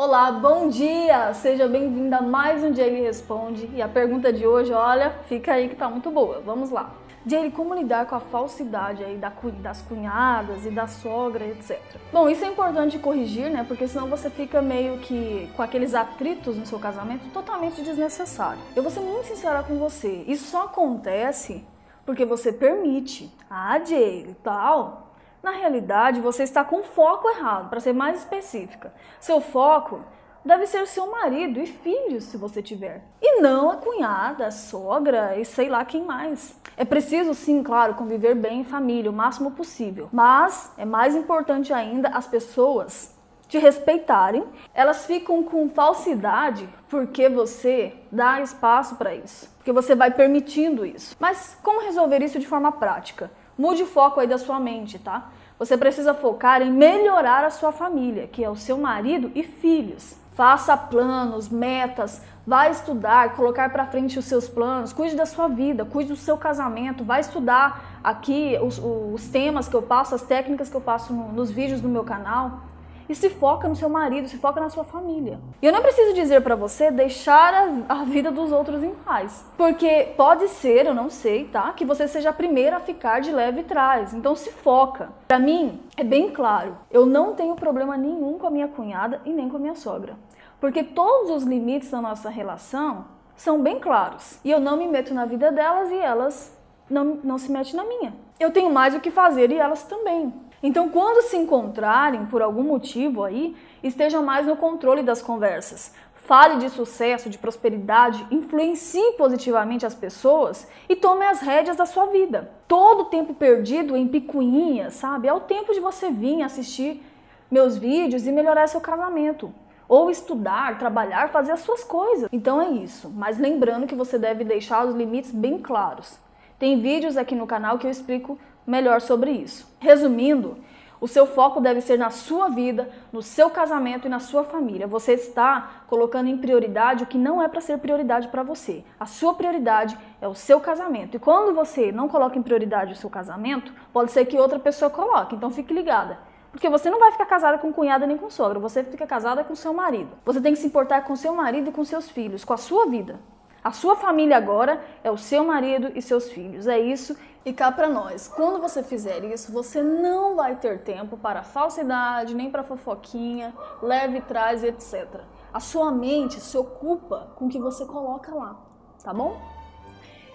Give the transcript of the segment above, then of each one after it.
Olá, bom dia! Seja bem-vinda a mais um Jaylee Responde. E a pergunta de hoje, olha, fica aí que tá muito boa. Vamos lá. Jaylee, como lidar com a falsidade aí das cunhadas e da sogra, etc. Bom, isso é importante corrigir, né? Porque senão você fica meio que com aqueles atritos no seu casamento totalmente desnecessário. Eu vou ser muito sincera com você. Isso só acontece porque você permite. Ah, Jaylee, tal, na realidade, você está com foco errado, para ser mais específica. Seu foco deve ser seu marido e filhos, se você tiver. E não a cunhada, a sogra e sei lá quem mais. É preciso, sim, claro, conviver bem em família o máximo possível. Mas é mais importante ainda as pessoas te respeitarem. Elas ficam com falsidade porque você dá espaço para isso. Porque você vai permitindo isso. Mas como resolver isso de forma prática? Mude o foco aí da sua mente, tá? Você precisa focar em melhorar a sua família, que é o seu marido e filhos. Faça planos, metas, vá estudar, colocar para frente os seus planos, cuide da sua vida, cuide do seu casamento, vá estudar aqui os, os temas que eu passo, as técnicas que eu passo no, nos vídeos do meu canal e se foca no seu marido, se foca na sua família. E eu não preciso dizer para você deixar a, a, vida dos outros em paz, porque pode ser, eu não sei, tá, que você seja a primeira a ficar de leve trás. Então se foca. Para mim é bem claro, eu não tenho problema nenhum com a minha cunhada e nem com a minha sogra, porque todos os limites da nossa relação são bem claros. E eu não me meto na vida delas e elas não, não se metem na minha. Eu tenho mais o que fazer e elas também. Então, quando se encontrarem por algum motivo aí, estejam mais no controle das conversas. Fale de sucesso, de prosperidade, influencie positivamente as pessoas e tome as rédeas da sua vida. Todo o tempo perdido em picuinhas, sabe? É o tempo de você vir assistir meus vídeos e melhorar seu casamento. Ou estudar, trabalhar, fazer as suas coisas. Então é isso. Mas lembrando que você deve deixar os limites bem claros. Tem vídeos aqui no canal que eu explico melhor sobre isso. Resumindo, o seu foco deve ser na sua vida, no seu casamento e na sua família. Você está colocando em prioridade o que não é para ser prioridade para você. A sua prioridade é o seu casamento. E quando você não coloca em prioridade o seu casamento, pode ser que outra pessoa coloque. Então fique ligada. Porque você não vai ficar casada com cunhada nem com sogra, você fica casada com seu marido. Você tem que se importar com seu marido e com seus filhos, com a sua vida. A sua família agora é o seu marido e seus filhos. É isso. E cá para nós, quando você fizer isso, você não vai ter tempo para falsidade, nem para fofoquinha, leve trás, etc. A sua mente se ocupa com o que você coloca lá, tá bom?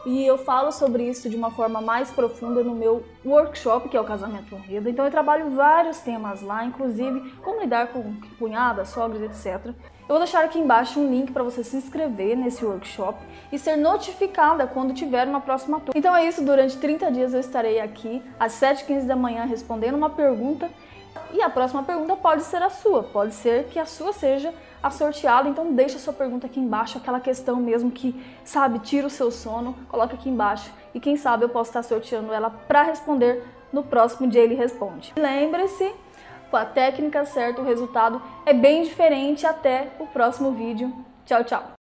E eu falo sobre isso de uma forma mais profunda no meu workshop, que é o Casamento Honrado. Então eu trabalho vários temas lá, inclusive como lidar com cunhadas, sogros, etc. Eu vou deixar aqui embaixo um link para você se inscrever nesse workshop e ser notificada quando tiver uma próxima turma. Então é isso, durante 30 dias eu estarei aqui às 7h15 da manhã respondendo uma pergunta e a próxima pergunta pode ser a sua, pode ser que a sua seja a sorteada, então deixa a sua pergunta aqui embaixo, aquela questão mesmo que, sabe, tira o seu sono, coloca aqui embaixo e quem sabe eu posso estar sorteando ela para responder no próximo dia ele responde. Lembre-se com a técnica certa, o resultado é bem diferente. Até o próximo vídeo. Tchau, tchau!